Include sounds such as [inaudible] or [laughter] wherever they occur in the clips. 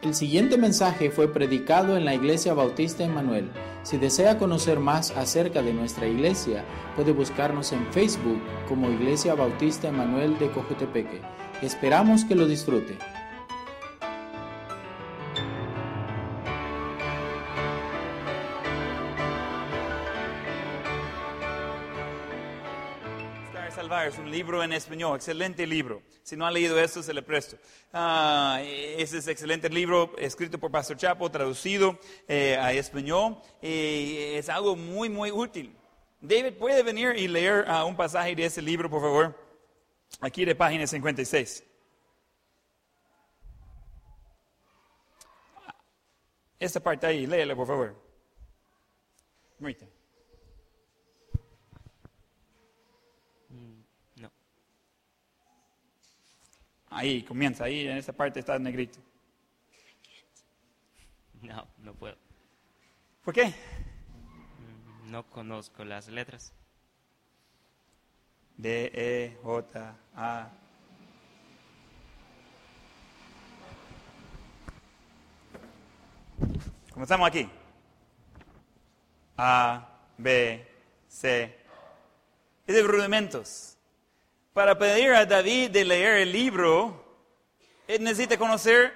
El siguiente mensaje fue predicado en la Iglesia Bautista Emanuel. Si desea conocer más acerca de nuestra iglesia, puede buscarnos en Facebook como Iglesia Bautista Emanuel de Cojutepeque. Esperamos que lo disfrute. Es un libro en español, excelente libro. Si no ha leído esto, se le presto. Ah, ese es excelente libro escrito por Pastor Chapo, traducido eh, a español. es algo muy, muy útil. David, ¿puede venir y leer ah, un pasaje de ese libro, por favor? Aquí de página 56. Esta parte ahí, léela, por favor. Muy Ahí, comienza, ahí en esa parte está negrito. No, no puedo. ¿Por qué? Mm, No conozco las letras. D, E, J, A. Comenzamos aquí. A, B, C. Es de rudimentos. Para pedir a David de leer el libro, él necesita conocer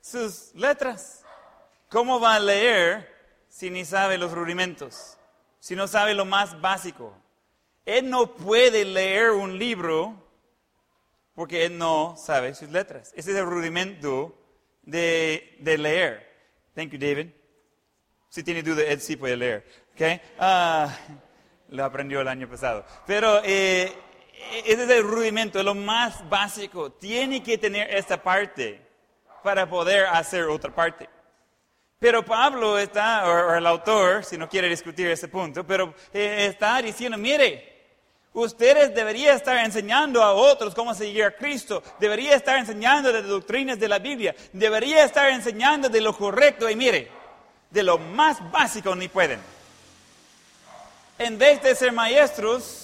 sus letras. ¿Cómo va a leer si ni sabe los rudimentos? Si no sabe lo más básico. Él no puede leer un libro porque él no sabe sus letras. Ese es el rudimento de, de leer. Thank you, David. Si tiene duda, él sí puede leer. Okay? Ah, lo aprendió el año pasado. Pero eh, ese es el rudimento, lo más básico. Tiene que tener esta parte para poder hacer otra parte. Pero Pablo está, o, el autor, si no quiere discutir ese punto, pero eh, está diciendo, mire, ustedes deberían estar enseñando a otros cómo seguir a Cristo, debería estar enseñando de las doctrinas de la Biblia, debería estar enseñando de lo correcto y mire, de lo más básico ni pueden. En vez de ser maestros,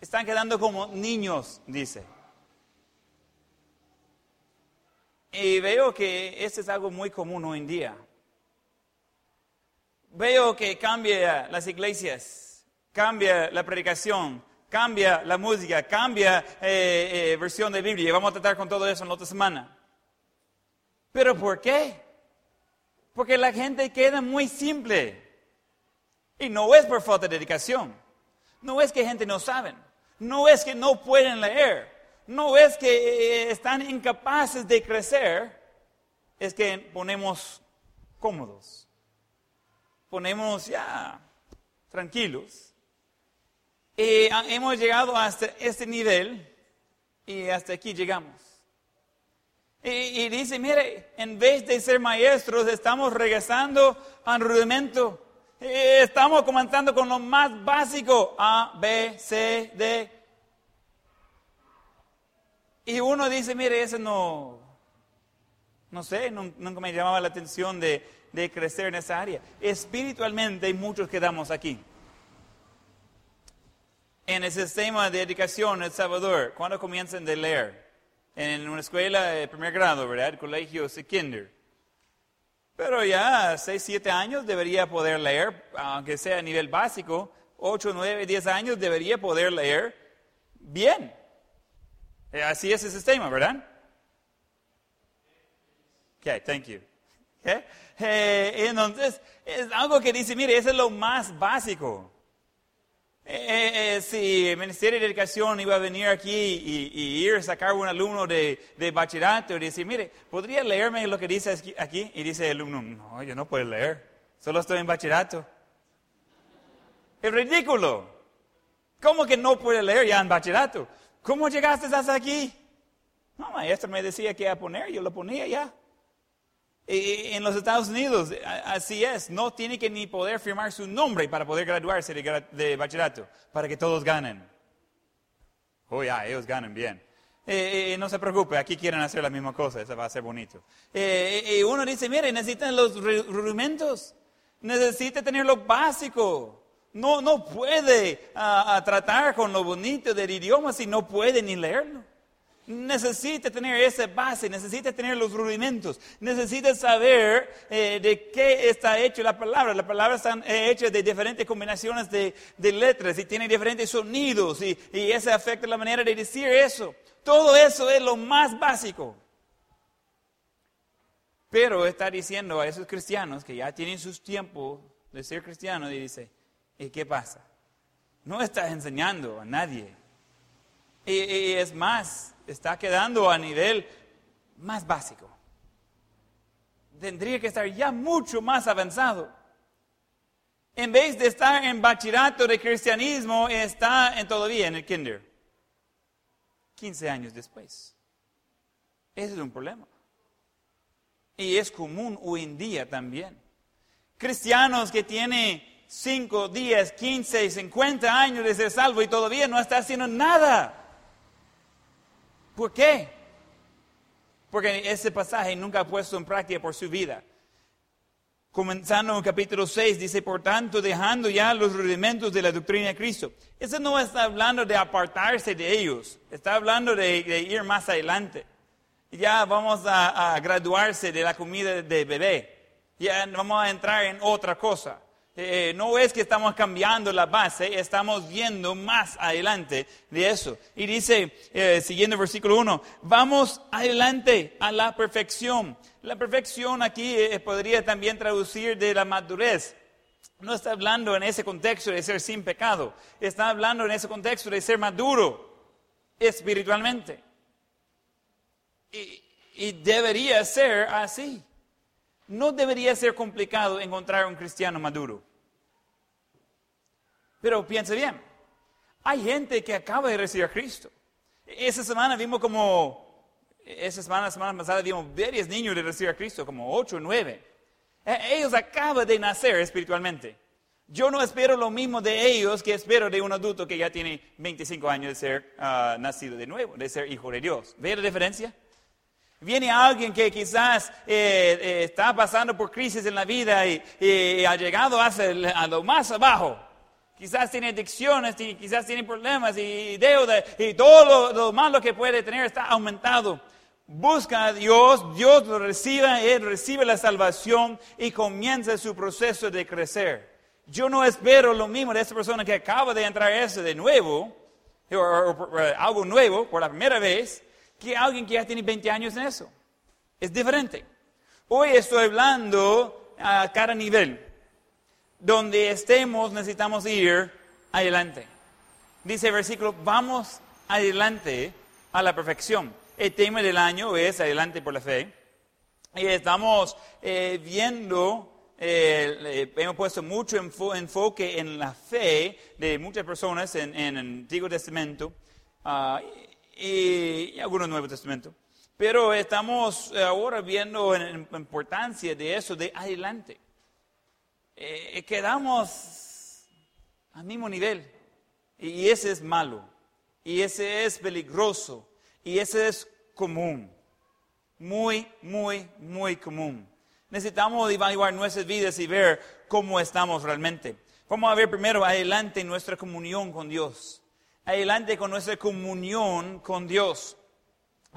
están quedando como niños, dice. Y veo que esto es algo muy común hoy en día. Veo que cambia las iglesias, cambia la predicación, cambia la música, cambia eh, eh, versión de Biblia. Vamos a tratar con todo eso en la otra semana. ¿Pero por qué? Porque la gente queda muy simple. Y no es por falta de dedicación. No es que gente no saben. No es que no pueden leer. No es que eh, están incapaces de crecer. Es que ponemos cómodos. Ponemos ya tranquilos. Y hemos llegado hasta este nivel y hasta aquí llegamos. Y, y, dice, mire, en vez de ser maestros, estamos regresando al rudimento. Estamos comenzando con lo más básico, A, B, C, D. Y uno dice, mire, eso no, no sé, nunca me llamaba la atención de, de crecer en esa área. Espiritualmente hay muchos que damos aquí. En el sistema de educación en El Salvador, ¿cuándo comienzan de leer? En una escuela de primer grado, ¿verdad? Colegio secundario. Pero ya a 6, 7 años debería poder leer, aunque sea a nivel básico. 8, 9, 10 años debería poder leer bien. Así es el sistema, ¿verdad? Ok, thank you. Okay. Eh, entonces, es algo que dice, mire, eso es lo más básico. Eh, eh, si el Ministerio de Educación iba a venir aquí y, y ir a sacar un alumno de, de, bachillerato y decir, mire, ¿podría leerme lo que dice aquí? Y dice el alumno, no, yo no puedo leer, solo estoy en bachillerato. Es ridículo. ¿Cómo que no puede leer ya en bachillerato? ¿Cómo llegaste hasta aquí? No, maestro me decía que a poner, yo lo ponía ya. Y en los Estados Unidos, así es, no tiene que ni poder firmar su nombre para poder graduarse de, bachillerato, para que todos ganen. Oh, ya, ellos ganan bien. Eh, eh, no se preocupe, aquí quieren hacer la misma cosa, eso va a ser bonito. Eh, uno dice, mire, necesitan los rudimentos, necesita tener lo básico. No, no puede tratar con lo bonito del idioma si no puede ni leerlo. Necesita tener esa base, necesita tener los rudimentos, necesita saber eh, de qué está hecho la palabra. La palabra está hecha de diferentes combinaciones de, letras y tiene diferentes sonidos y, y eso afecta la manera de decir eso. Todo eso es lo más básico. Pero está diciendo a esos cristianos que ya tienen sus tiempos de ser cristianos y dice, ¿y qué pasa? No estás enseñando a nadie. Y, es más, está quedando a nivel más básico. Tendría que estar ya mucho más avanzado. En vez de estar en bachillerato de cristianismo, está en todavía en el kinder. 15 años después. Ese es un problema. Y es común hoy en día también. Cristianos que tienen 5, 10, 15, 50 años de ser salvo y todavía no está haciendo nada. ¿Por qué? Porque ese pasaje nunca ha puesto en práctica por su vida. Comenzando en capítulo 6, dice, por tanto, dejando ya los rudimentos de la doctrina de Cristo. Eso no está hablando de apartarse de ellos, está hablando de ir más adelante ya vamos a, graduarse de la comida de bebé, ya vamos a entrar en otra cosa. Eh, no es que estamos cambiando la base, estamos viendo más adelante de eso. Y dice, eh, siguiendo el versículo 1, vamos adelante a la perfección. La perfección aquí eh, podría también traducir de la madurez. No está hablando en ese contexto de ser sin pecado, está hablando en ese contexto de ser maduro espiritualmente. Y, debería ser así. No debería ser complicado encontrar un cristiano maduro. Pero piensa bien, hay gente que acaba de recibir a Cristo. Esa semana vimos como, esa semana, semana pasada vimos varios niños de recibir a Cristo, como ocho o nueve. E, ellos acaban de nacer espiritualmente. Yo no espero lo mismo de ellos que espero de un adulto que ya tiene 25 años de ser ah, nacido de nuevo, de ser hijo de Dios. ¿Ve la diferencia? Viene alguien que quizás eh, eh, está pasando por crisis en la vida y, ha llegado a lo más abajo. Quizás tiene adicciones, quizás tiene problemas y deuda y todo lo, malo que puede tener está aumentado. Busca a Dios, Dios lo recibe, Él recibe la salvación y comienza su proceso de crecer. Yo no espero lo mismo de esa persona que acaba de entrar a eso de nuevo, o algo nuevo por la primera vez, que alguien que ya tiene 20 años en eso. Es diferente. Hoy estoy hablando a cada nivel. Donde estemos necesitamos ir adelante. Dice el versículo, vamos adelante a la perfección. El tema del año es adelante por la fe. Y estamos eh, viendo, eh, hemos puesto mucho enfoque en la fe de muchas personas en, el Antiguo Testamento. Ah, y, algunos Nuevo Testamento. Pero estamos ahora viendo la importancia de eso de adelante. Eh, quedamos al mismo nivel. Y ese es malo. Y ese es peligroso. Y ese es común. Muy, muy, muy común. Necesitamos evaluar nuestras vidas y ver cómo estamos realmente. Vamos a ver primero adelante nuestra comunión con Dios adelante con nuestra comunión con Dios.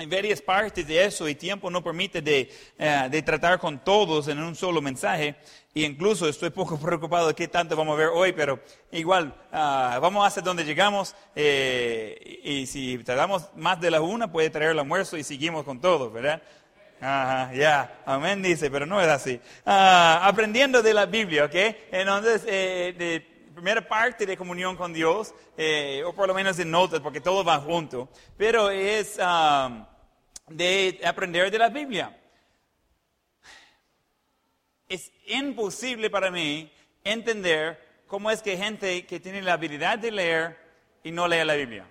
Hay varias partes de eso y tiempo no permite de, eh, tratar con todos en un solo mensaje. E incluso estoy poco [laughs] preocupado de qué tanto vamos a ver hoy, pero igual ah, vamos hasta donde llegamos. Eh, y si tardamos más de la una, puede traer el almuerzo y seguimos con todo, ¿verdad? Ajá, ya, amén dice, pero no es así. Ah, aprendiendo de la Biblia, ¿ok? Entonces, eh, de, primera parte de comunión con Dios, eh, o por lo menos en notas, porque todo va junto, pero es um, de aprender de la Biblia. Es imposible para mí entender cómo es que gente que tiene la habilidad de leer y no lee la Biblia.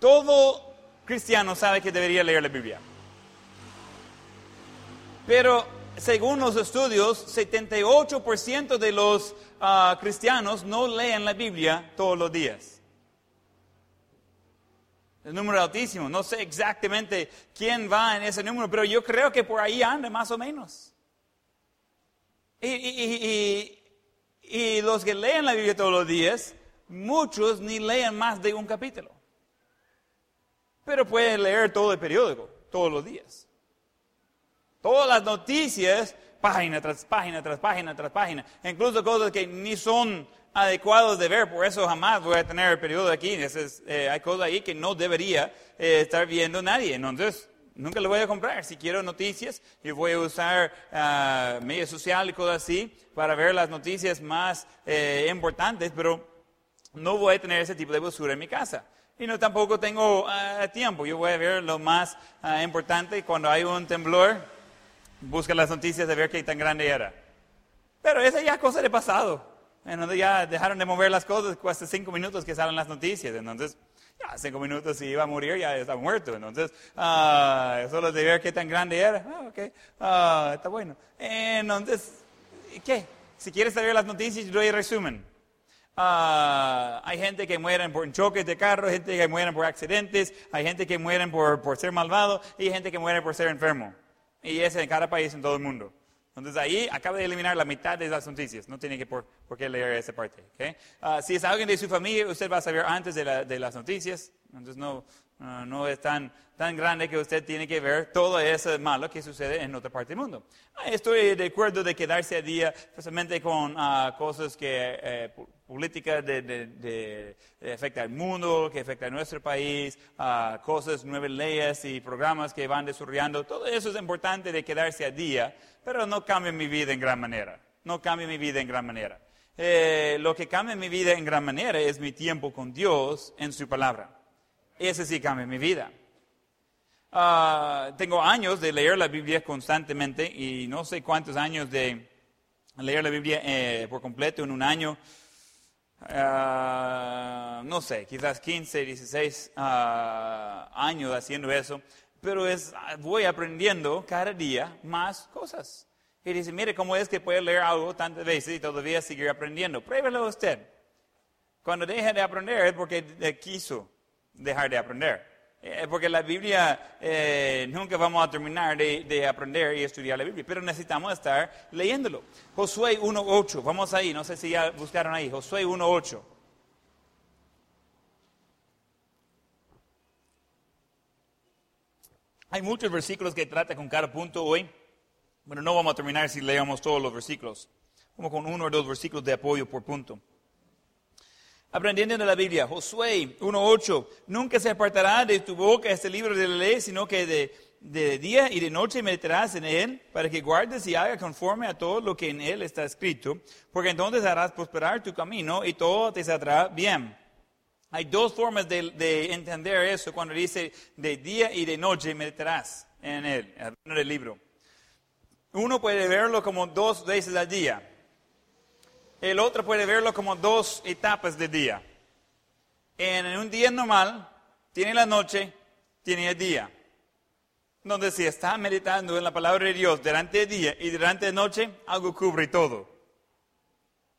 Todo cristiano sabe que debería leer la Biblia. Pero según los estudios, 78% de los ah, cristianos no leen la Biblia todos los días. El número altísimo. No sé exactamente quién va en ese número, pero yo creo que por ahí anda más o menos. Y, los que leen la Biblia todos los días, muchos ni leen más de un capítulo. pero puede leer todo el periódico, todos los días. Todas las noticias, página tras página, tras página, tras página. Incluso cosas que ni son adecuados de ver, por eso jamás voy a tener el periódico aquí. Eh, hay cosas ahí que no debería eh, estar viendo nadie. Entonces, nunca lo voy a comprar. Si quiero noticias, yo voy a usar uh, medios sociales y cosas así para ver las noticias más eh, importantes, pero no voy a tener ese tipo de basura en mi casa. Y no tampoco tengo tiempo. Yo voy a ver lo más importante cuando hay un temblor busca las noticias de ver qué tan grande era. Pero esa ya es cosa de pasado. Entonces ya dejaron de mover las cosas hace cinco minutos que salen las noticias. Entonces, ya cinco minutos si iba a morir ya está muerto. Entonces, uh, solo de ver qué tan grande era. Ah, ok, ah, está bueno. Entonces, ¿qué? Si quieres saber las noticias, doy el resumen. hay gente que mueren por choques de carro, gente que mueren por accidentes, hay gente que mueren por, por ser malvado y hay gente que muere por ser enfermo. Y es en cada país, en todo el mundo. Entonces ahí acaba de eliminar la mitad de las noticias. No tiene que por, qué leer esa parte. ¿okay? Ah, si es alguien de su familia, usted va a saber antes de, la, de las noticias. Entonces no, uh, no es tan, tan grande que usted tiene que ver todo eso malo que sucede en otra parte del mundo. Ah, estoy de acuerdo de quedarse a día, especialmente con uh, cosas que, eh, políticas de, de, al mundo, que afecta a nuestro país, cosas, nuevas leyes y programas que van desarrollando. Todo eso es importante de quedarse a día, pero no cambia mi vida en gran manera. No cambia mi vida en gran manera. Eh, lo que cambia mi vida en gran manera es mi tiempo con Dios en su palabra. Ese sí cambia mi vida. Ah, tengo años de leer la Biblia constantemente y no sé cuántos años de leer la Biblia eh, por completo en un año. Ah, no sé, quizás 15, 16 ah, años haciendo eso, pero es, voy aprendiendo cada día más cosas. Y dice, mire, ¿cómo es que puede leer algo tantas veces y todavía seguir aprendiendo? Pruébelo usted. Cuando deje de aprender es porque quiso dejar de aprender. Eh, porque la Biblia, eh, nunca vamos a terminar de, aprender y estudiar la Biblia, pero necesitamos estar leyéndolo. Josué 1.8, vamos ahí, no sé si ya buscaron ahí, Josué 1.8. Hay muchos versículos que trata con cada punto hoy. Bueno, no vamos a terminar si leemos todos los versículos. Como con uno o dos versículos de apoyo por punto. Aprendiendo de la Biblia, Josué 1.8, nunca se apartará de tu boca este libro de la ley, sino que de, día y de noche meditarás en él, para que guardes y hagas conforme a todo lo que en él está escrito, porque entonces harás prosperar tu camino y todo te saldrá bien. Hay dos formas de, de entender eso cuando dice de día y de noche meditarás en él, en el libro. Uno puede verlo como dos veces al día. El otro puede verlo como dos etapas de día. En un día normal, tiene la noche, tiene el día. Donde si está meditando en la palabra de Dios durante el día y durante la noche, algo cubre todo.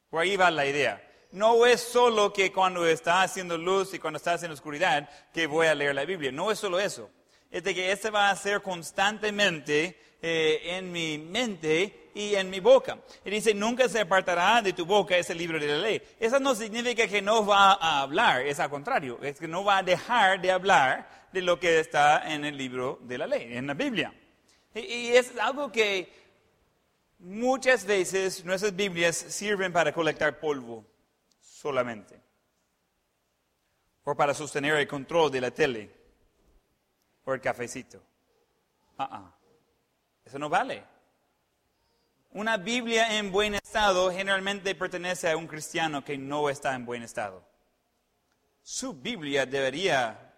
Por ahí va la idea. No es solo que cuando está haciendo luz y cuando está haciendo oscuridad que voy a leer la Biblia. No es solo eso. Es de que este va a ser constantemente eh, en mi mente y en mi boca. Y dice, nunca se apartará de tu boca ese libro de la ley. Eso no significa que no va a hablar, es al contrario, es que no va a dejar de hablar de lo que está en el libro de la ley, en la Biblia. Y, es algo que muchas veces nuestras Biblias sirven para colectar polvo solamente. O para sostener el control de la tele. O el cafecito. Ah, ah. Eso no vale. Una Biblia en buen estado generalmente pertenece a un cristiano que no está en buen estado. Su Biblia debería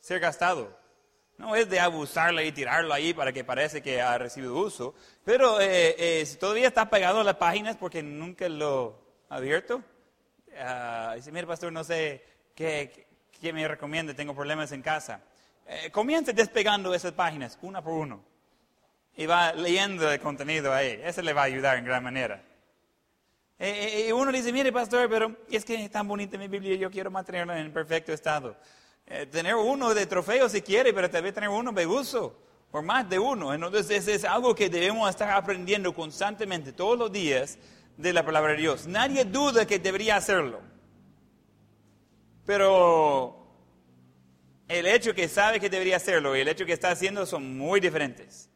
ser gastado. No es de abusarla y tirarlo ahí para que parece que ha recibido uso, pero eh, eh, si todavía está pegado a las páginas porque nunca lo ha abierto, uh, dice, mire pastor, no sé qué, me recomienda, tengo problemas en casa. Eh, comience despegando esas páginas, una por uno y va leyendo el contenido ahí. Eso le va a ayudar en gran manera. Eh, eh, y uno dice, mire pastor, pero es que es tan bonita mi Biblia, yo quiero mantenerla en perfecto estado. Eh, tener uno de trofeo si quiere, pero tal vez tener uno de uso, por más de uno. Entonces es algo que debemos estar aprendiendo constantemente, todos los días, de la palabra de Dios. Nadie duda que debería hacerlo. Pero El hecho que sabe que debería hacerlo y el hecho que está haciendo son muy diferentes.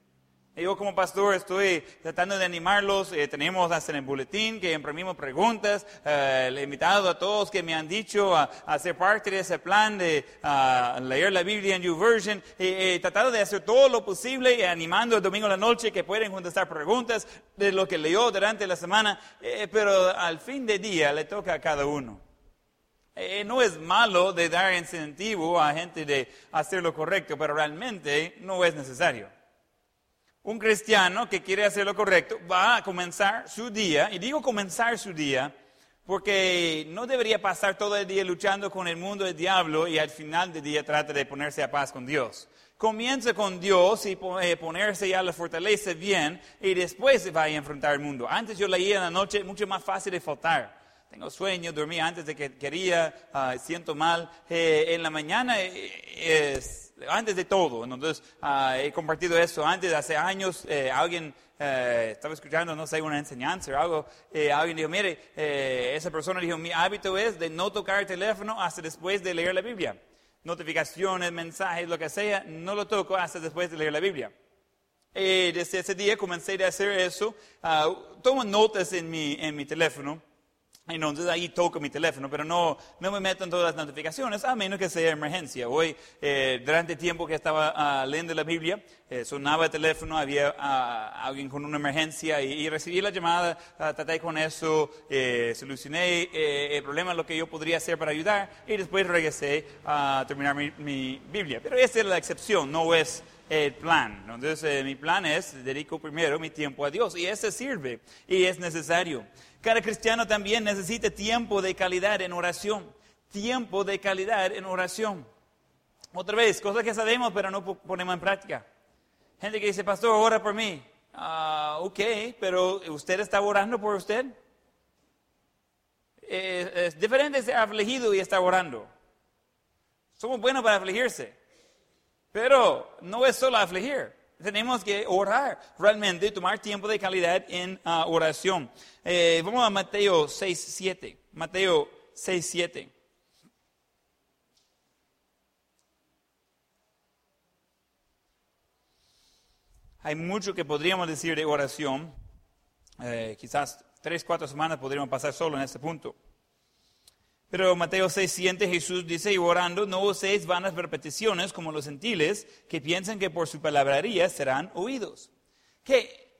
Yo como pastor estoy tratando de animarlos. eh, tenemos hasta en el boletín que imprimimos preguntas. eh, he invitado a todos que me han dicho a, ser parte de ese plan de leer la Biblia en YouVersion. He tratado de hacer todo lo posible, eh, animando el domingo a la noche que pueden contestar preguntas de lo que leyó durante la semana. eh, pero al fin de día le toca a cada uno. Eh, no es malo de dar incentivo a gente de hacer lo correcto, pero realmente no es necesario. Un cristiano que quiere hacer lo correcto va a comenzar su día, y digo comenzar su día, porque no debería pasar todo el día luchando con el mundo del diablo y al final del día trata de ponerse a paz con Dios. Comienza con Dios y eh, ponerse ya la fortaleza bien y después se va a enfrentar el mundo. Antes yo leía en la noche, mucho más fácil de faltar. Tengo sueño, dormí antes de que quería, ah, siento mal. Eh, en la mañana eh, es antes de todo. Entonces, ah, he compartido eso antes, hace años, eh, alguien eh, estaba escuchando, no sé, una enseñanza o algo, eh, alguien dijo, mire, eh, esa persona dijo, mi hábito es de no tocar el teléfono hasta después de leer la Biblia. Notificaciones, mensajes, lo que sea, no lo toco hasta después de leer la Biblia. Y desde ese día comencé a hacer eso. ah, tomo notas en mi, en mi teléfono. Entonces ahí toco mi teléfono, pero no, no me meto en todas las notificaciones, a menos que sea emergencia. Hoy, eh, durante el tiempo que estaba ah, leyendo la Biblia, eh, sonaba el teléfono, había ah, alguien con una emergencia y, y recibí la llamada, ah, traté con eso, eh, solucioné eh, el problema, lo que yo podría hacer para ayudar y después regresé a terminar mi, mi Biblia. Pero esa es la excepción, no es el plan. Entonces, eh, mi plan es, dedico primero mi tiempo a Dios y ese sirve y es necesario. Cada cristiano también necesita tiempo de calidad en oración. Tiempo de calidad en oración. Otra vez, cosas que sabemos pero no po- ponemos en práctica. Gente que dice, pastor, ora por mí. Ah, ok, pero ¿usted está orando por usted? Eh, es diferente ser afligido y estar orando. Somos buenos para afligirse. Pero no es solo afligir. Tenemos que orar realmente, tomar tiempo de calidad en ah, oración. Eh, vamos a Mateo 6, 7. Mateo 6, 7. Hay mucho que podríamos decir de oración. Eh, quizás tres, cuatro semanas podríamos pasar solo en este punto. Pero Mateo 6, 7, Jesús dice, y orando, no uséis vanas repeticiones como los gentiles, que piensan que por su palabrería serán oídos. Que,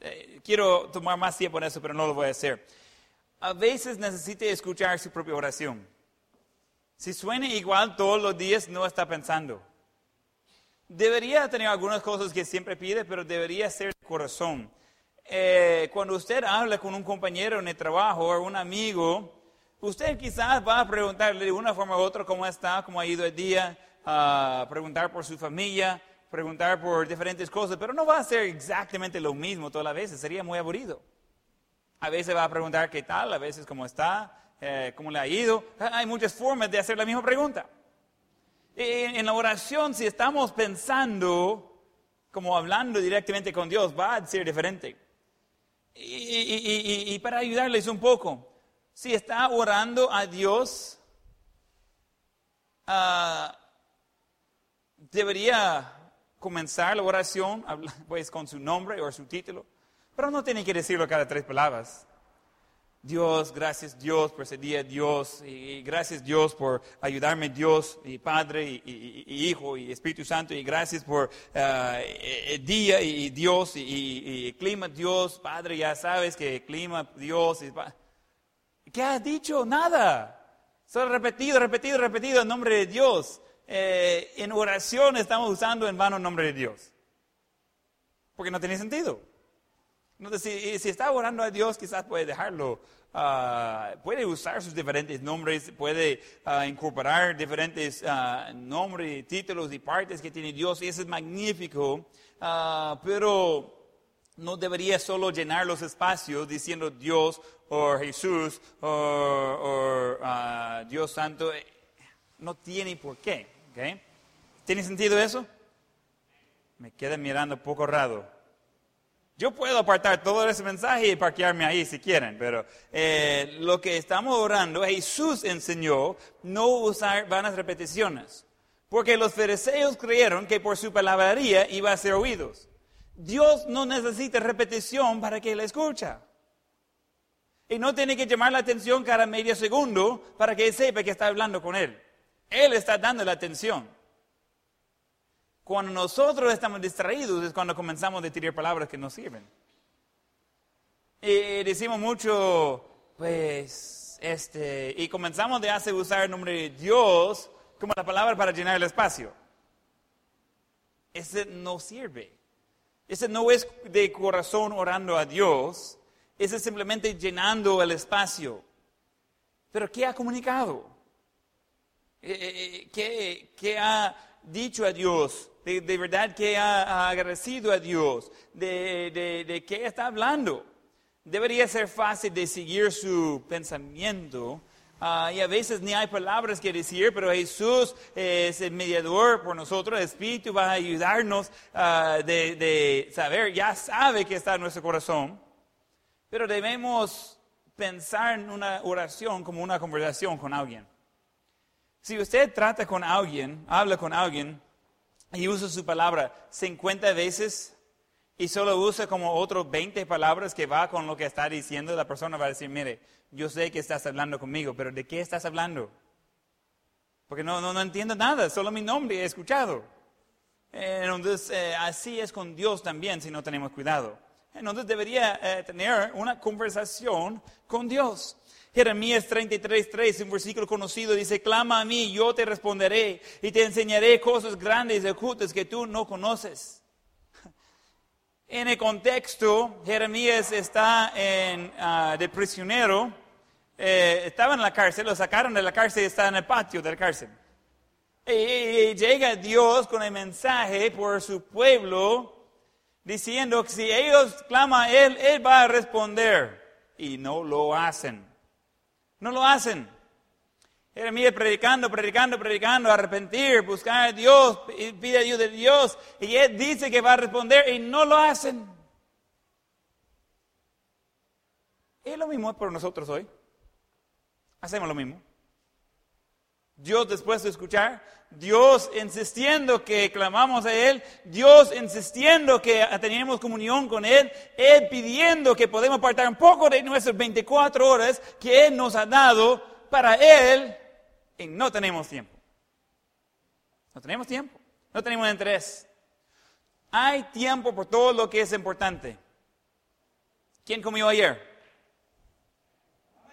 eh, quiero tomar más tiempo en eso, pero no lo voy a hacer. A veces necesita escuchar su propia oración. Si suena igual todos los días, no está pensando. Debería tener algunas cosas que siempre pide, pero debería ser de corazón. Eh, cuando usted habla con un compañero en el trabajo o un amigo, usted quizás va a preguntarle de una forma u otra cómo está, cómo ha ido el día, preguntar por su familia, preguntar por diferentes cosas, pero no va a ser exactamente lo mismo todas las veces, sería muy aburrido. A veces va a preguntar qué tal, a veces cómo está, eh, cómo le ha ido. Hay muchas formas de hacer la misma pregunta. En, en la oración, si estamos pensando, como hablando directamente con Dios, va a ser diferente. Y- y para ayudarles un poco, si está orando a Dios, ah, debería comenzar la oración pues, con su nombre o su título, pero no tiene que decirlo cada tres palabras. Dios, gracias Dios por ese día, Dios, y gracias Dios por ayudarme, Dios, y Padre, y, Hijo, y Espíritu Santo, y gracias por ah, el día, y Dios, y, clima, Dios, Padre, ya sabes que clima, Dios. y ¿Qué has dicho? Nada. Solo repetido, repetido, repetido el nombre de Dios. Eh, en oración estamos usando en vano el nombre de Dios. Porque no tiene sentido. Entonces, si, está orando a Dios, quizás puede dejarlo. ah, puede usar sus diferentes nombres, puede ah, incorporar diferentes ah, nombres, títulos y partes que tiene Dios, y eso es magnífico. Pero no debería solo llenar los espacios diciendo Dios o Jesús o, ah, Dios Santo. No tiene por qué. ¿ok? ¿Tiene sentido eso? Me queda mirando un poco raro. Yo puedo apartar todo ese mensaje y parquearme ahí si quieren, pero eh, lo que estamos orando, Jesús enseñó no usar vanas repeticiones. Porque los fariseos creyeron que por su palabrería iba a ser oídos. Dios no necesita repetición para que le escucha. Y no tiene que llamar la atención cada medio segundo para que él sepa que está hablando con él. Él está dando la atención. Cuando nosotros estamos distraídos es cuando comenzamos a tirar palabras que no sirven. Y decimos mucho, pues, este, y comenzamos de hacer usar el nombre de Dios como la palabra para llenar el espacio. Ese no sirve. Ese no es de corazón orando a Dios, ese es simplemente llenando el espacio. Pero ¿qué ha comunicado? Eh, eh, eh, ¿Qué, ha dicho a Dios? De, verdad que ha, agradecido a Dios? ¿De, qué está hablando? Debería ser fácil de seguir su pensamiento Ah, y a veces ni hay palabras que decir, pero Jesús es el mediador por nosotros, el Espíritu va a ayudarnos ah, de, saber, ya sabe que está en nuestro corazón, pero debemos pensar en una oración como una conversación con alguien. Si usted trata con alguien, habla con alguien y usa su palabra 50 veces y solo usa como otros 20 palabras que va con lo que está diciendo, la persona va a decir, mire, yo sé que estás hablando conmigo, pero ¿de qué estás hablando? Porque no, no, entiendo nada, solo mi nombre he escuchado. Entonces, eh, así es con Dios también si no tenemos cuidado. Entonces debería eh, tener una conversación con Dios. Jeremías 33.3, un versículo conocido, dice, clama a mí, yo te responderé y te enseñaré cosas grandes y ocultas que tú no conoces. [laughs] En el contexto, Jeremías está en, ah, de prisionero eh, estaba en la cárcel, lo sacaron de la cárcel y está en el patio de la cárcel. Y, llega Dios con el mensaje por su pueblo diciendo que si ellos claman a Él, Él va a responder. Y no lo hacen. No lo hacen. Jeremías predicando, predicando, predicando, arrepentir, buscar a Dios, pide ayuda de Dios. Y Él dice que va a responder y no lo hacen. Es lo mismo por nosotros hoy. Hacemos lo mismo. Dios después de escuchar, Dios insistiendo que clamamos a Él, Dios insistiendo que tenemos comunión con Él, Él pidiendo que podemos apartar un poco de nuestras 24 horas que Él nos ha dado para Él y no tenemos tiempo. No tenemos tiempo, no tenemos interés. Hay tiempo por todo lo que es importante. ¿Quién comió ayer?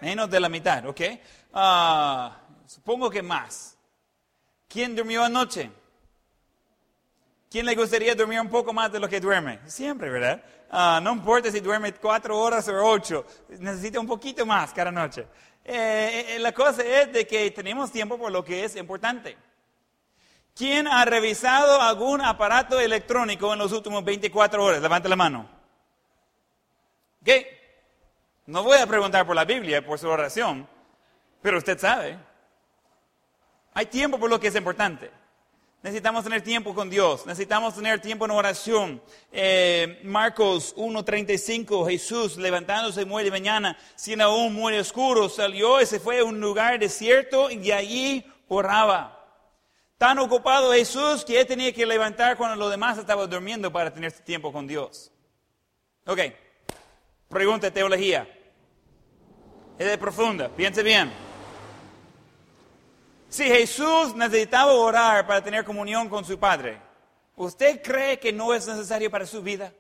Menos de la mitad, ¿ok? Ah, supongo que más. ¿Quién durmió anoche? ¿Quién le gustaría dormir un poco más de lo que duerme? Siempre, ¿verdad? Ah, no importa si duerme cuatro horas o ocho, necesita un poquito más cada noche. Eh, eh, la cosa es de que tenemos tiempo por lo que es importante. ¿Quién ha revisado algún aparato electrónico en los últimos 24 horas? Levante la mano. ¿Ok? No voy a preguntar por la Biblia, por su oración, pero usted sabe. Hay tiempo por lo que es importante. Necesitamos tener tiempo con Dios, necesitamos tener tiempo en oración. Eh, Marcos 1.35, Jesús levantándose muy de mañana, siendo aún muy oscuro, salió y se fue a un lugar desierto y allí oraba. Tan ocupado Jesús que él tenía que levantar cuando los demás estaban durmiendo para tener tiempo con Dios. Ok, pregunta de teología es profunda, piense bien. Si Jesús necesitaba orar para tener comunión con su Padre, ¿usted cree que no es necesario para su vida?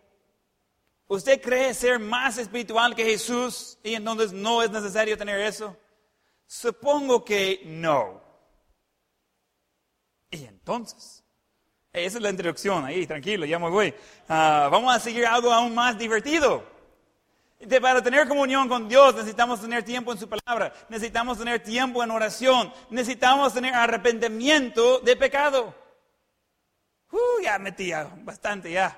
¿Usted cree ser más espiritual que Jesús y entonces no es necesario tener eso? Supongo que no. Y entonces, esa es la introducción ahí, tranquilo, ya me voy. Ah, vamos a seguir algo aún más divertido para tener comunión con Dios necesitamos tener tiempo en su palabra, necesitamos tener tiempo en oración, necesitamos tener arrepentimiento de pecado. Uh, ya metí bastante ya.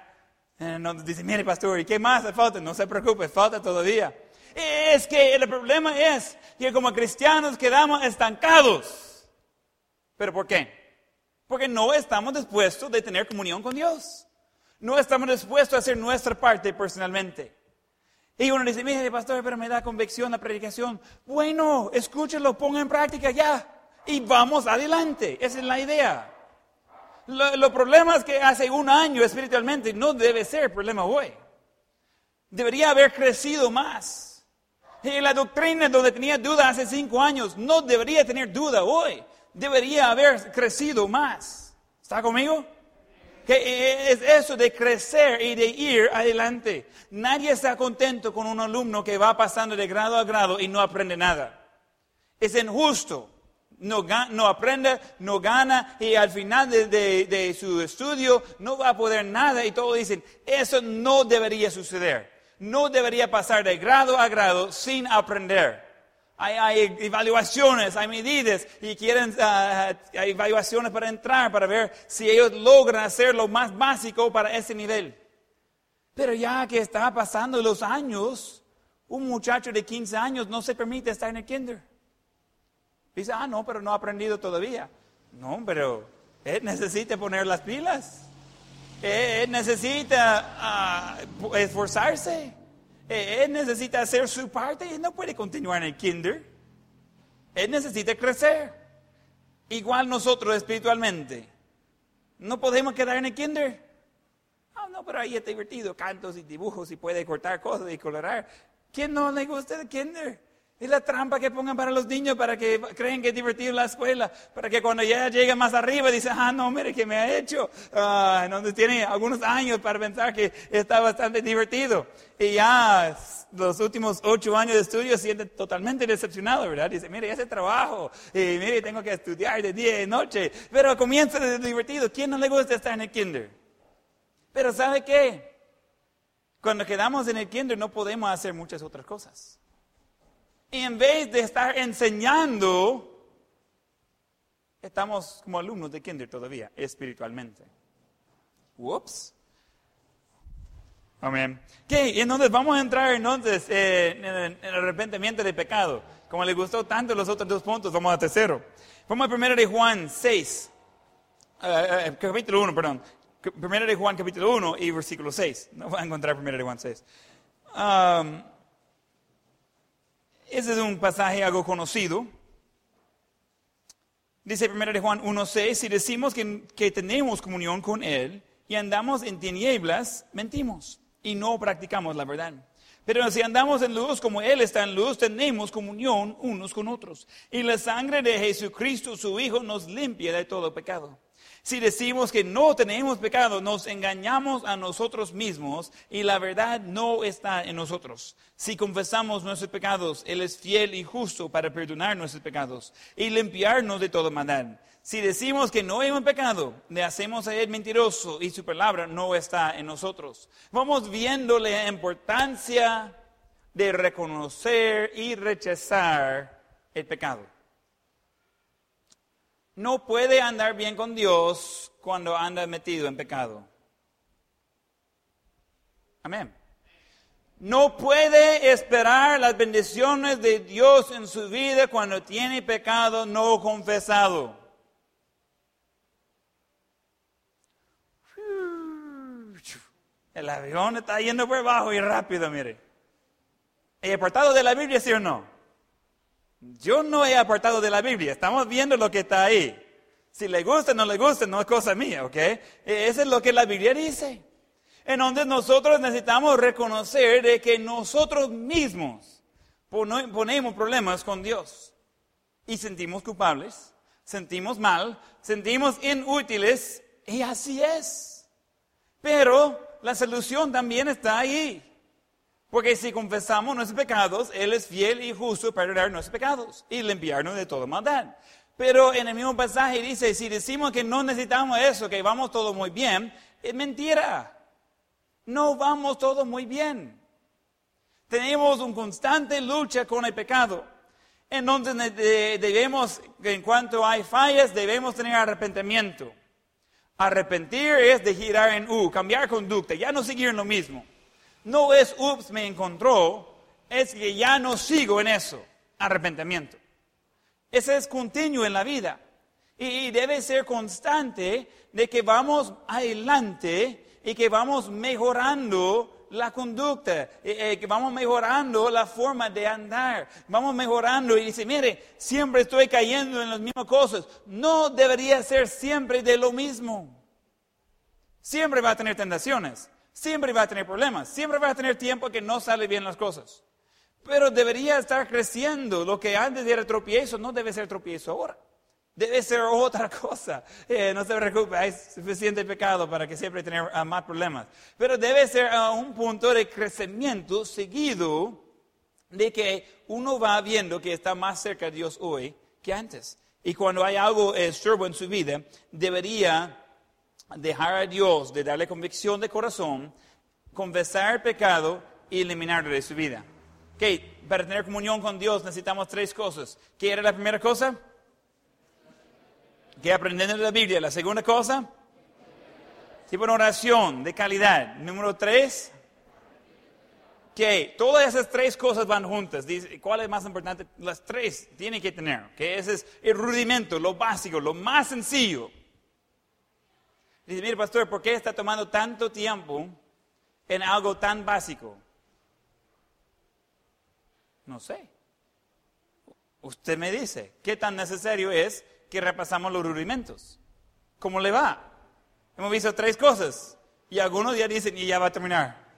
Eh, dice, mire pastor, ¿y qué más falta? No se preocupe, falta todavía. Es que el problema es que como cristianos quedamos estancados. ¿Pero por qué? Porque no estamos dispuestos de tener comunión con Dios. No estamos dispuestos a hacer nuestra parte personalmente. Y uno dice, mire, pastor, pero me da convicción la predicación. Bueno, escúchelo, ponga en práctica ya. Y vamos adelante. Esa es la idea. Lo- Los problemas que hace un año espiritualmente no debe ser problema hoy. Debería haber crecido más. Y la doctrina donde tenía duda hace cinco años no debería tener duda hoy. Debería haber crecido más. ¿Está conmigo? Que es eso de crecer y de ir adelante. Nadie está contento con un alumno que va pasando de grado a grado y no aprende nada. Es injusto. No, no aprende, no gana y al final de, de- de su estudio no va a poder nada y todos dicen, eso no debería suceder. No debería pasar de grado a grado sin aprender. Hay, evaluaciones, hay medidas y quieren, ah, hay evaluaciones para entrar, para ver si ellos logran hacer lo más básico para ese nivel. Pero ya que está pasando los años, un muchacho de 15 años no se permite estar en el kinder. Dice, ah, no, pero no ha aprendido todavía. No, pero él necesita poner las pilas. Él, él necesita ah, esforzarse. Él, él necesita hacer su parte y no puede continuar en el kinder. Él necesita crecer. Igual nosotros espiritualmente. No podemos quedar en el kinder. Ah, no, pero ahí es divertido, cantos y dibujos y puede cortar cosas y colorar. ¿Quién no le gusta el kinder? Es la trampa que pongan para los niños para que creen que es divertido la escuela, para que cuando ya lleguen más arriba dicen, ah, no, mire, ¿qué me ha hecho? Ah, entonces tiene algunos años para pensar que está bastante divertido. Y ya los últimos ocho años de estudio siente totalmente decepcionado, ¿verdad? Dice, mire, ese trabajo, y mire, tengo que estudiar de día y de noche, pero comienza de divertido. ¿Quién no le gusta estar en el kinder? Pero ¿sabe qué? Cuando quedamos en el kinder no podemos hacer muchas otras cosas. En vez de estar enseñando, estamos como alumnos de kinder todavía, espiritualmente. Ups. Amén. ¿Qué? Entonces vamos a entrar entonces eh, en, el- en el arrepentimiento de pecado. Como le gustó tanto los otros dos puntos, vamos a tercero. Vamos a primero de Juan 6. Eh, eh, capítulo 1, perdón. Primero de Juan capítulo 1 y versículo 6. No va a encontrar primero de Juan 6. Um, ese es un pasaje algo conocido. Dice 1 de Juan 1.6, si decimos que, que tenemos comunión con Él y andamos en tinieblas, mentimos y no practicamos la verdad. Pero si andamos en luz como Él está en luz, tenemos comunión unos con otros. Y la sangre de Jesucristo, su Hijo, nos limpia de todo pecado. Si decimos que no tenemos pecado, nos engañamos a nosotros mismos y la verdad no está en nosotros. Si confesamos nuestros pecados, Él es fiel y justo para perdonar nuestros pecados y limpiarnos de toda maldad. Si decimos que no hemos pecado, le hacemos a Él mentiroso y su palabra no está en nosotros. Vamos viendo la importancia de reconocer y rechazar el pecado no puede andar bien con Dios cuando anda metido en pecado. Amén. No puede esperar las bendiciones de Dios en su vida cuando tiene pecado no confesado. El avión está yendo por abajo y rápido, mire. ¿He apartado de la Biblia, sí o no? Yo no he apartado de la Biblia, estamos viendo lo que está ahí. Si le gusta o no le gusta, no es cosa mía, ¿ok? Eso es lo que la Biblia dice. Entonces nosotros necesitamos reconocer de que nosotros mismos pone- ponemos problemas con Dios y sentimos culpables, sentimos mal, sentimos inútiles y así es. Pero la solución también está ahí. Porque si confesamos nuestros pecados, Él es fiel y justo para perdonar nuestros pecados y limpiarnos de toda maldad. Pero en el mismo pasaje dice, si decimos que no necesitamos eso, que vamos todo muy bien, es mentira. No vamos todo muy bien. Tenemos una constante lucha con el pecado. Entonces debemos, en cuanto hay fallas, debemos tener arrepentimiento. Arrepentir es de girar en U, cambiar conducta, ya no seguir en lo mismo. No es, ups, me encontró, es que ya no sigo en eso. Arrepentimiento. Ese es continuo en la vida. Y, debe ser constante de que vamos adelante y que vamos mejorando la conducta, eh, eh, que vamos mejorando la forma de andar, vamos mejorando y dice, mire, siempre estoy cayendo en las mismas cosas. No debería ser siempre de lo mismo. Siempre va a tener tentaciones, siempre va a tener problemas, siempre va a tener tiempo que no sale bien las cosas. Pero debería estar creciendo. Lo que antes era tropiezo no debe ser tropiezo ahora. Debe ser otra [laughs] cosa. Eh, no se preocupe, hay suficiente pecado para que siempre tener ah, más problemas. Pero debe ser a un punto de crecimiento seguido de que uno va viendo que está más cerca de Dios hoy que antes. Y cuando hay algo estorbo en su vida, debería dejar a Dios de darle convicción de corazón, confesar el pecado y eliminarlo de su vida. Okay, para tener comunión con Dios necesitamos tres cosas. ¿Qué era la primera cosa? Que aprendiendo de la Biblia. La segunda cosa, tipo de oración de calidad. Número tres, que todas esas tres cosas van juntas. ¿Cuál es más importante? Las tres tienen que tener. Que ese es el rudimento, lo básico, lo más sencillo. Dice, mire pastor, ¿por qué está tomando tanto tiempo en algo tan básico? No sé. Usted me dice, ¿qué tan necesario es que repasamos los rudimentos? ¿Cómo le va? Hemos visto tres cosas y algunos ya dicen, y ya va a terminar. [laughs]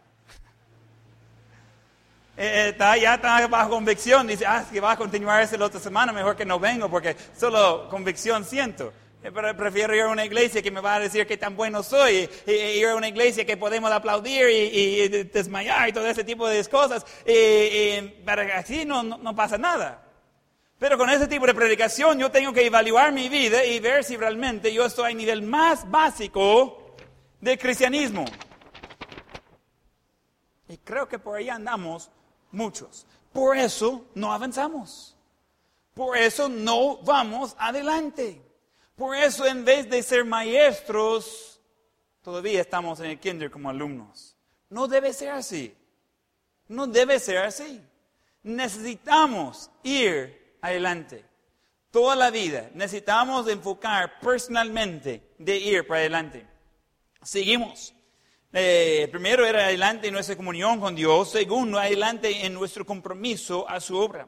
Eh, está, ya está bajo convicción, dice, ah, que va a continuar esa la otra semana, mejor que no vengo porque solo convicción siento. Eh, prefiero ir a una iglesia que me va a decir que tan bueno soy, y, ir a una iglesia que podemos aplaudir y, desmayar y todo ese tipo de cosas, y, para así no, no, pasa nada. Pero con ese tipo de predicación yo tengo que evaluar mi vida y ver si realmente yo estoy a nivel más básico del cristianismo. Y creo que por ahí andamos muchos. Por eso no avanzamos. Por eso no vamos adelante. Por eso en vez de ser maestros, todavía estamos en el kinder como alumnos. No debe ser así. No debe ser así. Necesitamos ir adelante. Toda la vida necesitamos enfocar personalmente de ir para adelante. Seguimos. Eh, primero era adelante en nuestra comunión con Dios. Segundo, adelante en nuestro compromiso a su obra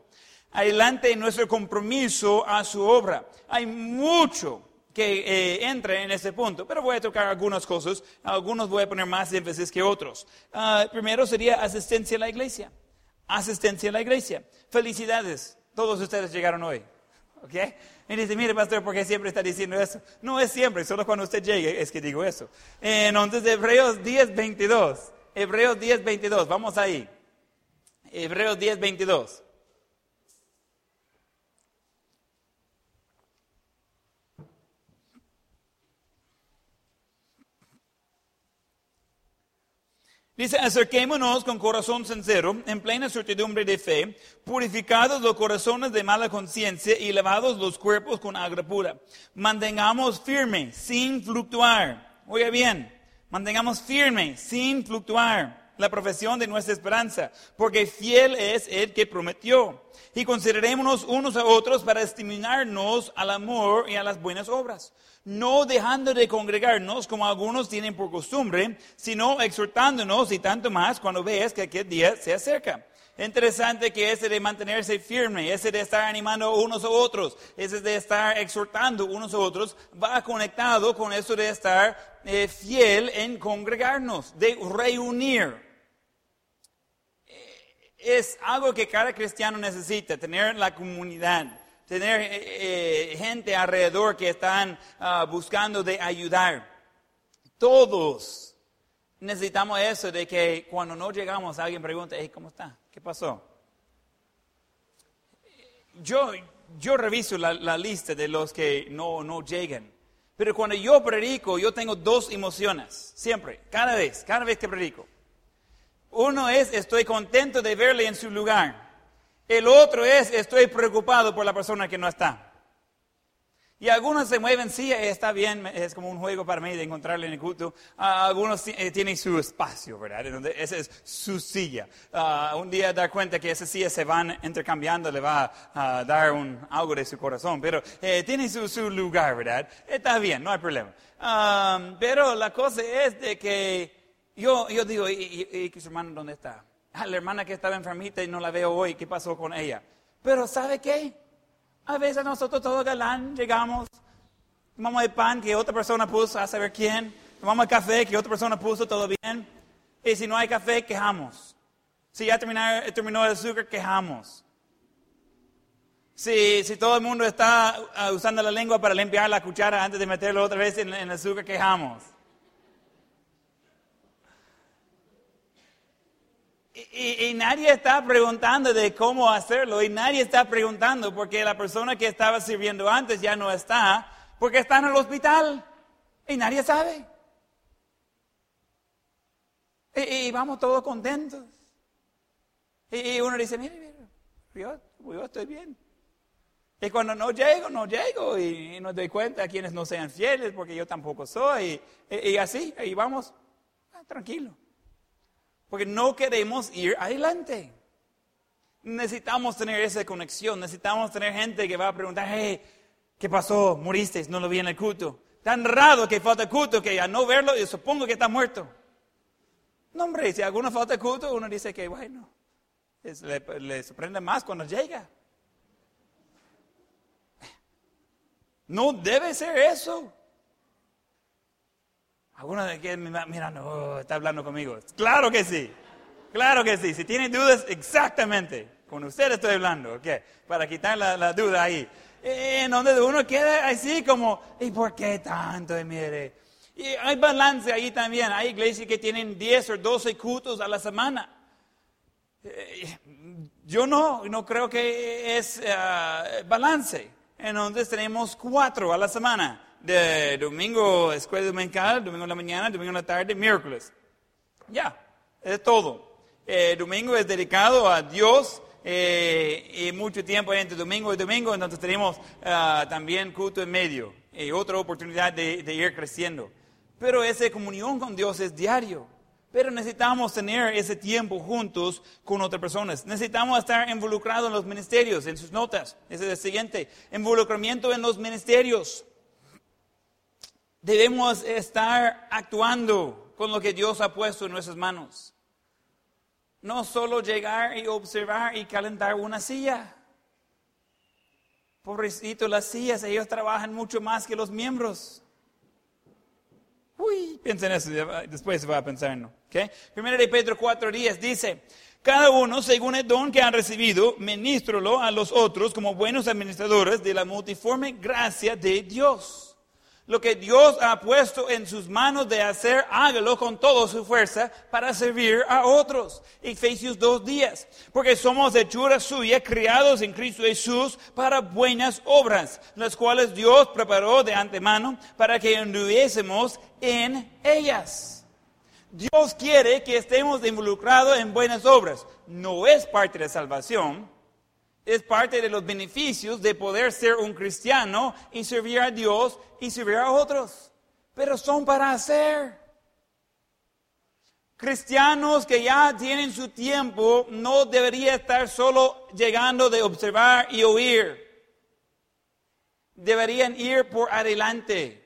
adelante nuestro compromiso a su obra. Hay mucho que eh, entra en ese punto, pero voy a tocar algunas cosas, algunos voy a poner más énfasis que otros. Ah, primero sería asistencia a la iglesia. Asistencia a la iglesia. Felicidades, todos ustedes llegaron hoy. ¿Ok? Y dice, mire, pastor, ¿por qué siempre está diciendo eso? No es siempre, solo cuando usted llegue es que digo eso. Entonces, Hebreos 10, 22. Hebreos 10, 22. Vamos ahí. Hebreos 10, 22. Dice, acerquémonos con corazón sincero, en plena certidumbre de fe, purificados los corazones de mala conciencia y lavados los cuerpos con agua pura. Mantengamos firme, sin fluctuar. Oiga bien, mantengamos firme, sin fluctuar la profesión de nuestra esperanza, porque fiel es el que prometió. Y considerémonos unos a otros para estimularnos al amor y a las buenas obras no dejando de congregarnos como algunos tienen por costumbre, sino exhortándonos y tanto más cuando ves que aquel día se acerca. Interesante que ese de mantenerse firme, ese de estar animando unos a otros, ese de estar exhortando unos a otros, va conectado con eso de estar eh, fiel en congregarnos, de reunir. Es algo que cada cristiano necesita, tener la comunidad tener eh, eh, gente alrededor que están ah, buscando de ayudar. Todos necesitamos eso de que cuando no llegamos alguien pregunta, ¿cómo está? ¿Qué pasó? Yo, yo reviso la, la lista de los que no, no llegan. Pero cuando yo predico, yo tengo dos emociones, siempre, cada vez, cada vez que predico. Uno es, estoy contento de verle en su lugar. El otro es, estoy preocupado por la persona que no está. Y algunos se mueven, sí, está bien, es como un juego para mí de encontrarle en el culto. Ah, algunos eh, tienen su espacio, ¿verdad? Donde esa es su silla. Ah, un día dar cuenta que esas sillas se van intercambiando le va a dar un, algo de su corazón, pero eh, tienen su, lugar, ¿verdad? Está bien, no hay problema. Ah, pero la cosa es de que Yo, yo digo, ¿y, y, su hermano dónde está? Ah, la hermana que estaba enfermita y no la veo hoy, ¿qué pasó con ella? Pero ¿sabe qué? A veces nosotros todos galán llegamos, tomamos el pan que otra persona puso, a saber quién, tomamos el café que otra persona puso, todo bien. Y si no hay café, quejamos. Si ya terminó, terminó el azúcar, quejamos. Si, si todo el mundo está uh, usando la lengua para limpiar la cuchara antes de meterlo otra vez en el azúcar, quejamos. Y, y, nadie está preguntando de cómo hacerlo y nadie está preguntando porque la persona que estaba sirviendo antes ya no está porque está en el hospital y nadie sabe. Y, y vamos todos contentos. Y, uno dice, mire, mire yo, yo estoy bien. Y cuando no llego, no llego y, no doy cuenta a quienes no sean fieles porque yo tampoco soy. Y, así, ahí vamos, ah, tranquilo. Porque no queremos ir adelante. Necesitamos tener esa conexión, necesitamos tener gente que va a preguntar, hey, ¿qué pasó? ¿Moriste? No lo vi en el culto. Tan raro que falta culto que a no verlo yo supongo que está muerto. No, hombre, si alguno falta culto, uno dice que, bueno, le, le sorprende más cuando llega. No debe ser eso. Algunos de que mira, no, está hablando conmigo. Claro que sí. Claro que sí. Si tienen dudas, exactamente. Con usted estoy hablando, ¿ok? Para quitar la, duda ahí. En donde uno queda así como, ¿y por qué tanto? Y mire. Y hay balance ahí también. Hay iglesias que tienen 10 o 12 cultos a la semana. Eh, yo no, no creo que es uh, balance. Entonces tenemos cuatro a la semana. De domingo, escuela dominical, domingo en la mañana, domingo en la tarde, miércoles. Ya, es todo. Eh, domingo es dedicado a Dios eh, y mucho tiempo entre domingo y domingo, entonces tenemos ah, también culto en medio y otra oportunidad de, de ir creciendo. Pero esa comunión con Dios es diario. Pero necesitamos tener ese tiempo juntos con otras personas. Necesitamos estar involucrados en los ministerios, en sus notas. Ese es el siguiente. Involucramiento en los ministerios. Debemos estar actuando con lo que Dios ha puesto en nuestras manos. No solo llegar y observar y calentar una silla. Pobrecito, las sillas, ellos trabajan mucho más que los miembros. Uy, piensen eso, después se va a pensar, ¿no? ¿Okay? Primero de Pedro 4.10 dice, cada uno, según el don que han recibido, ministrolo a los otros como buenos administradores de la multiforme gracia de Dios. Lo que Dios ha puesto en sus manos de hacer, hágalo con toda su fuerza para servir a otros. Efesios dos días. Porque somos hechura suya, criados en Cristo Jesús para buenas obras, las cuales Dios preparó de antemano para que anduviésemos en ellas. Dios quiere que estemos involucrados en buenas obras. No es parte de salvación, es parte de los beneficios de poder ser un cristiano y servir a Dios y servir a otros. Pero son para hacer. Cristianos que ya tienen su tiempo no debería estar solo llegando de observar y oír. Deberían ir por adelante.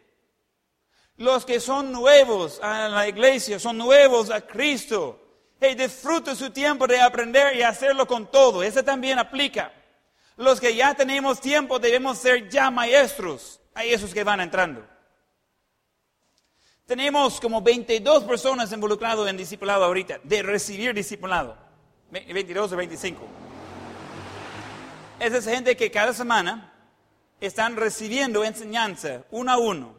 Los que son nuevos a la iglesia, son nuevos a Cristo, Hey, disfrute su tiempo de aprender y hacerlo con todo. Ese también aplica. Los que ya tenemos tiempo debemos ser ya maestros a esos que van entrando. Tenemos como 22 personas involucradas en discipulado ahorita, de recibir discipulado. 22 o 25. Esa es gente que cada semana están recibiendo enseñanza uno a uno,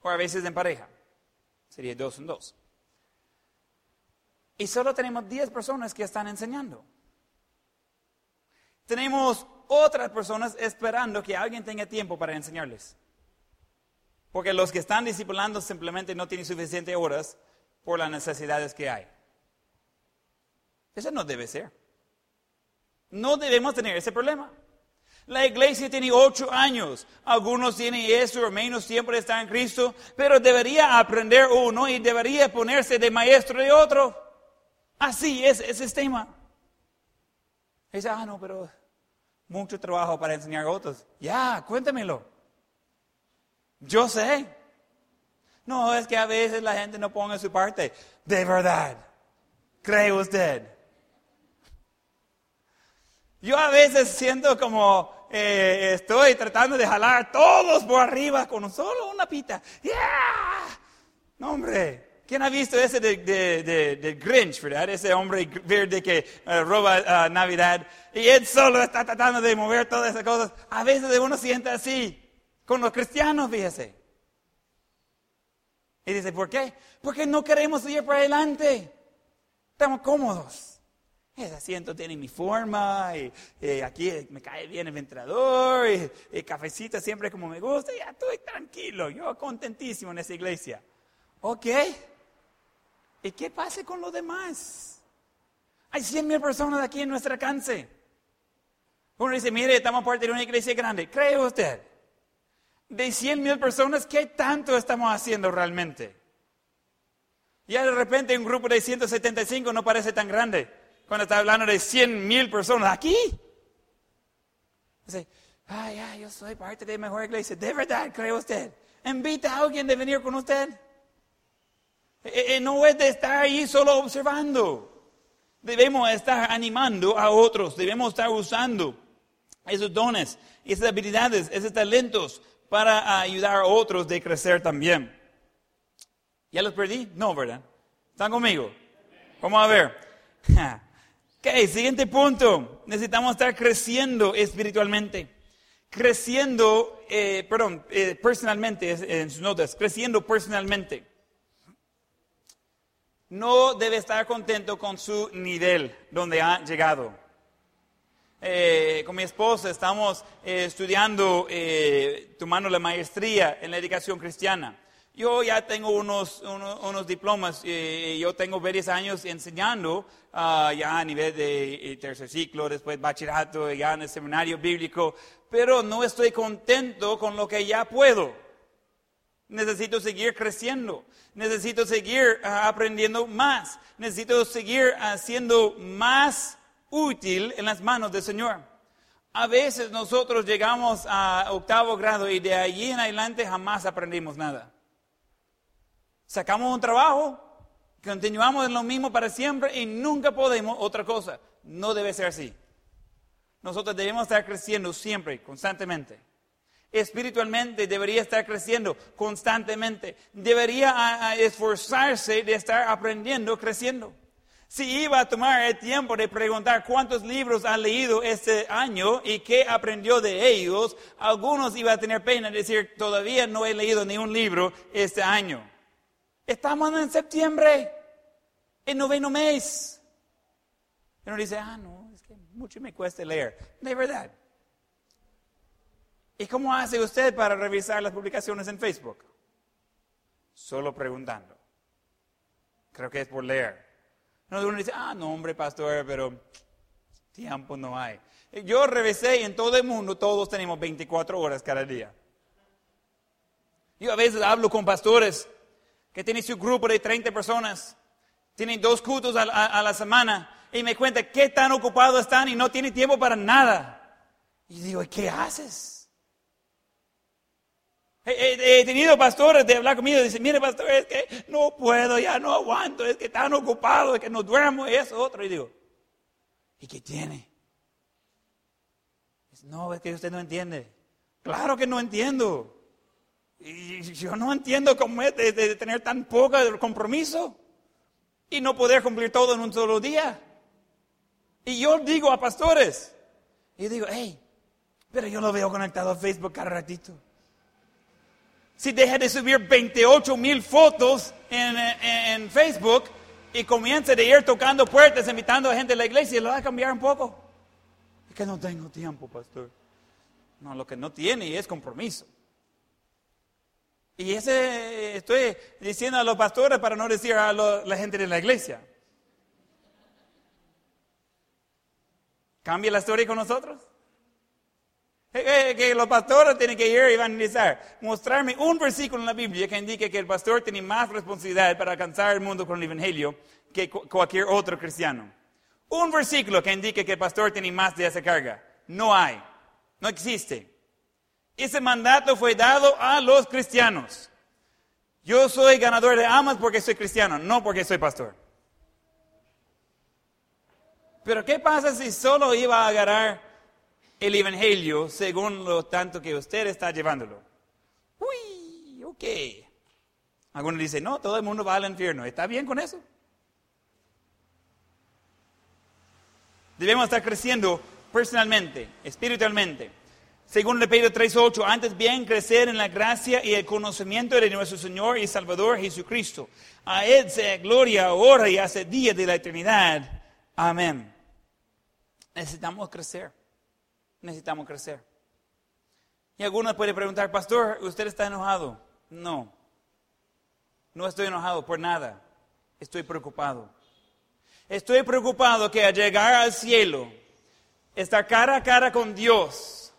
o a veces en pareja. Sería dos en dos. Y solo tenemos 10 personas que están enseñando. Tenemos otras personas esperando que alguien tenga tiempo para enseñarles. Porque los que están discipulando simplemente no tienen suficientes horas por las necesidades que hay. Eso no debe ser. No debemos tener ese problema. La iglesia tiene ocho años. Algunos tienen eso o menos tiempo de estar en Cristo, pero debería aprender uno y debería ponerse de maestro de otro. Así es el sistema. dice, ah, no, pero mucho trabajo para enseñar a otros. Ya, cuéntamelo. Yo sé. No, es que a veces la gente no pone su parte. De verdad. ¿Cree usted? Yo a veces siento como eh, estoy tratando de jalar todos por arriba con solo una pita. ¡Yeah! No, hombre. ¿Quién ha visto ese de, de, de- del Grinch, verdad? Ese hombre verde que eh, roba ah, Navidad. Y él solo está tratando de mover todas esas cosas. A veces uno siente así. Con los cristianos, fíjese. Y dice, ¿por qué? Porque no queremos ir para adelante. Estamos cómodos. Ese asiento tiene mi forma, y, y aquí me cae bien el ventilador, y el cafecito siempre como me gusta, y ya estoy tranquilo, yo contentísimo en esa iglesia. Ok. ¿Y qué pasa con los demás? Hay 100 mil personas aquí en nuestro alcance. Uno dice, mire, estamos parte de una iglesia grande. ¿Cree usted? De 100 mil personas, ¿qué tanto estamos haciendo realmente? Ya de repente un grupo de 175 no parece tan grande cuando está hablando de 100 mil personas aquí. Dice, ay, ay, yo soy parte de mejor iglesia. ¿De verdad cree usted? ¿Invita a alguien de venir con usted? Eh, eh, no es de estar ahí solo observando. Debemos estar animando a otros, debemos estar usando esos dones, esas habilidades, esos talentos para ayudar a otros de crecer también. ¿Ya los perdí? No, ¿verdad? ¿Están conmigo? Vamos a ver. [laughs] Ok, siguiente punto. Necesitamos estar creciendo espiritualmente. Creciendo, eh, perdón, personalmente, en sus notas, creciendo personalmente. No debe estar contento con su nivel donde ha llegado. Eh, con mi esposa estamos eh, estudiando, eh, tomando la maestría en la educación cristiana. Yo ya tengo unos, uno- unos diplomas, eh, yo tengo varios años enseñando ah, ya a nivel de tercer ciclo, después bachillerato, ya en el seminario bíblico, pero no estoy contento con lo que ya puedo. Necesito seguir creciendo. Necesito seguir ah, aprendiendo más. Necesito seguir ah, siendo más útil en las manos del Señor. A veces nosotros llegamos a octavo grado y de allí en adelante jamás aprendimos nada. Sacamos un trabajo, continuamos en lo mismo para siempre y nunca podemos otra cosa. No debe ser así. Nosotros debemos estar creciendo siempre, constantemente espiritualmente debería estar creciendo constantemente. Debería a- a esforzarse de estar aprendiendo, creciendo. Si iba a tomar el tiempo de preguntar cuántos libros ha leído este año y qué aprendió de ellos, algunos iba a tener pena de decir, todavía no he leído ni un libro este año. Estamos en septiembre, el noveno mes. Y uno dice, ah, no, es que mucho me cuesta leer. De verdad. ¿Y cómo hace usted para revisar las publicaciones en Facebook? Solo preguntando. Creo que es por leer. No, uno dice, ah, no, hombre, pastor, pero tiempo no hay. Yo revisé y en todo el mundo todos tenemos 24 horas cada día. Yo a veces hablo con pastores que tienen su grupo de 30 personas, tienen dos cultos a, la semana y me cuentan qué tan ocupados están y no tienen tiempo para nada. Y digo, ¿y qué haces? He, he- he tenido pastores de hablar conmigo y dicen, mire pastor, es que no puedo, ya no aguanto, es que están ocupados, es que no duermo, eso, otro. Y digo, ¿y qué tiene? Dice, no, es que usted no entiende. Claro que no entiendo. Y yo no entiendo cómo es de, de tener tan poco compromiso y no poder cumplir todo en un solo día. Y yo digo a pastores, y digo, hey, pero yo lo veo conectado a Facebook cada ratito. Si deja de subir 28 mil fotos en, en- Facebook y comienza de ir tocando puertas, invitando a gente a la iglesia, lo va a cambiar un poco. Es que no tengo tiempo, pastor. No, lo que no tiene es compromiso. Y ese estoy diciendo a los pastores para no decir a la gente de la iglesia. ¿Cambia la historia con nosotros? Eh, eh, Que los pastores tienen que ir a evangelizar. Mostrarme un versículo en la Biblia que indique que el pastor tiene más responsabilidad para alcanzar el mundo con el evangelio que cu- cualquier otro cristiano. Un versículo que indique que el pastor tiene más de esa carga. No hay. No existe. Ese mandato fue dado a los cristianos. Yo soy ganador de almas porque soy cristiano, no porque soy pastor. Pero ¿qué pasa si solo iba a agarrar el Evangelio según lo tanto que usted está llevándolo? Uy, ok. Algunos dicen, no, todo el mundo va al infierno. ¿Está bien con eso? Debemos estar creciendo personalmente, espiritualmente. Según de Pedro 3.8, antes bien crecer en la gracia y el conocimiento de nuestro Señor y Salvador Jesucristo. A Él sea gloria ahora y el día de la eternidad. Amén. Necesitamos crecer. Necesitamos crecer. Y algunos pueden preguntar, pastor, ¿usted está enojado? No. No estoy enojado por nada. Estoy preocupado. Estoy preocupado que al llegar al cielo, estar cara a cara con Dios,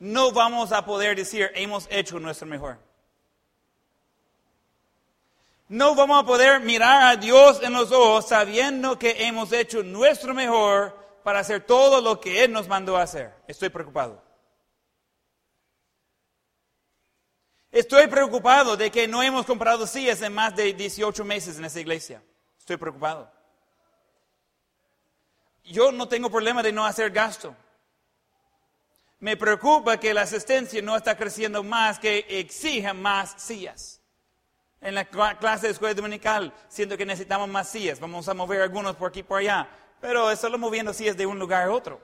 no vamos a poder decir, hemos hecho nuestro mejor. No vamos a poder mirar a Dios en los ojos sabiendo que hemos hecho nuestro mejor para hacer todo lo que Él nos mandó a hacer. Estoy preocupado. Estoy preocupado de que no hemos comprado sillas en más de 18 meses en esta iglesia. Estoy preocupado. Yo no tengo problema de no hacer gasto. Me preocupa que la asistencia no está creciendo más, que exija más sillas. En la clase de escuela dominical, siento que necesitamos más sillas. Vamos a mover algunos por aquí y por allá pero es solo moviendo sillas de un lugar a otro.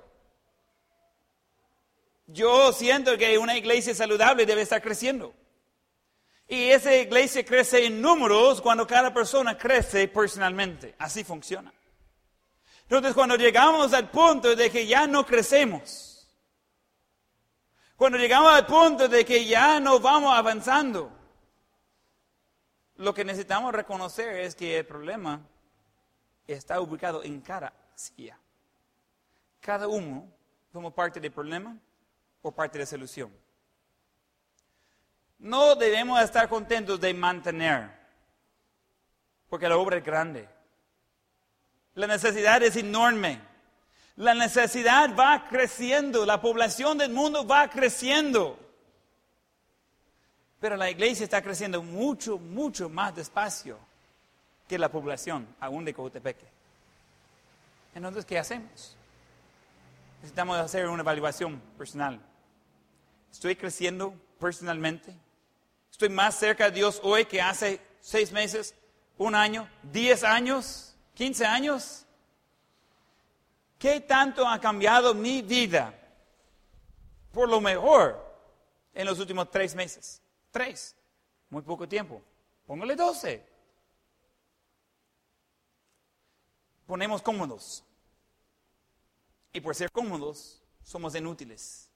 Yo siento que una iglesia saludable debe estar creciendo. Y esa iglesia crece en números cuando cada persona crece personalmente. Así funciona. Entonces, cuando llegamos al punto de que ya no crecemos, cuando llegamos al punto de que ya no vamos avanzando, lo que necesitamos reconocer es que el problema está ubicado en cada uno como parte del problema o parte de la solución. No debemos estar contentos de mantener, porque la obra es grande. La necesidad es enorme. La necesidad va creciendo, la población del mundo va creciendo. Pero la iglesia está creciendo mucho, mucho más despacio que la población, aún de Cotepeque. Entonces, ¿qué hacemos? Necesitamos hacer una evaluación personal. ¿Estoy creciendo personalmente? ¿Estoy más cerca de Dios hoy que hace seis meses, un año, diez años, quince años? ¿Qué tanto ha cambiado mi vida por lo mejor en los últimos tres meses? Tres, muy poco tiempo. Póngale doce. Ponemos cómodos. Y por ser cómodos, somos inútiles.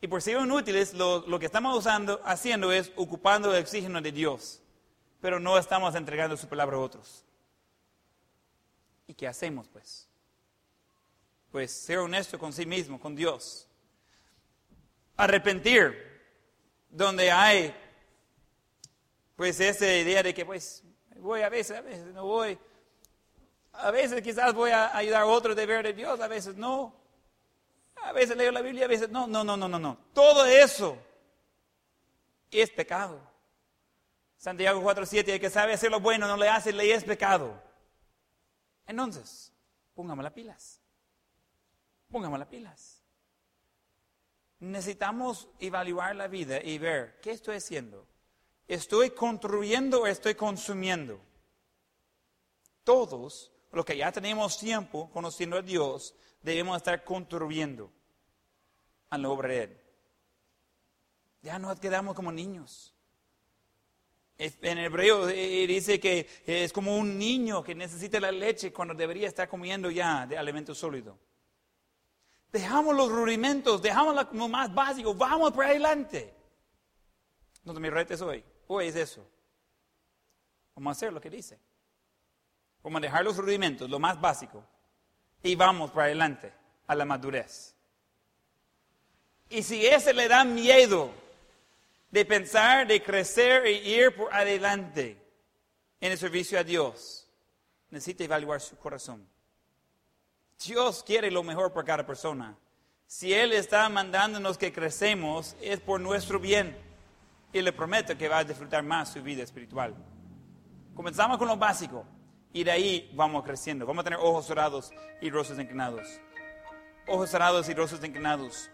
Y por ser inútiles, lo, que estamos usando, haciendo es ocupando el oxígeno de Dios. Pero no estamos entregando su palabra a otros. ¿Y qué hacemos, pues? Pues ser honesto con sí mismo, con Dios. Arrepentir, donde hay, pues, esa idea de que, pues, voy a veces, a veces no voy a veces quizás voy a ayudar a otro de ver de Dios, a veces no. A veces leo la Biblia, a veces no. No, no, no, no, no. Todo eso es pecado. Santiago 4.7, el que sabe hacer lo bueno no le hace, le es pecado. Entonces, pongamos las pilas. Pongamos las pilas. Necesitamos evaluar la vida y ver, ¿qué estoy haciendo? ¿Estoy construyendo o estoy consumiendo? Todos lo que ya tenemos tiempo conociendo a Dios, debemos estar contribuyendo a la obra de Él. Ya no quedamos como niños. En hebreo eh, dice que es como un niño que necesita la leche cuando debería estar comiendo ya de alimento sólido. Dejamos los rudimentos, dejamos lo más básico, vamos por adelante. No me retes hoy, hoy es eso. Vamos a hacer lo que dice o manejar los rudimentos, lo más básico, y vamos para adelante a la madurez. Y si ese le da miedo de pensar, de crecer e ir por adelante en el servicio a Dios, necesita evaluar su corazón. Dios quiere lo mejor para cada persona. Si Él está mandándonos que crecemos, es por nuestro bien. Y le prometo que va a disfrutar más su vida espiritual. Comenzamos con lo básico y de ahí vamos creciendo. Vamos a tener ojos cerrados y rostros inclinados. Ojos cerrados y rostros inclinados.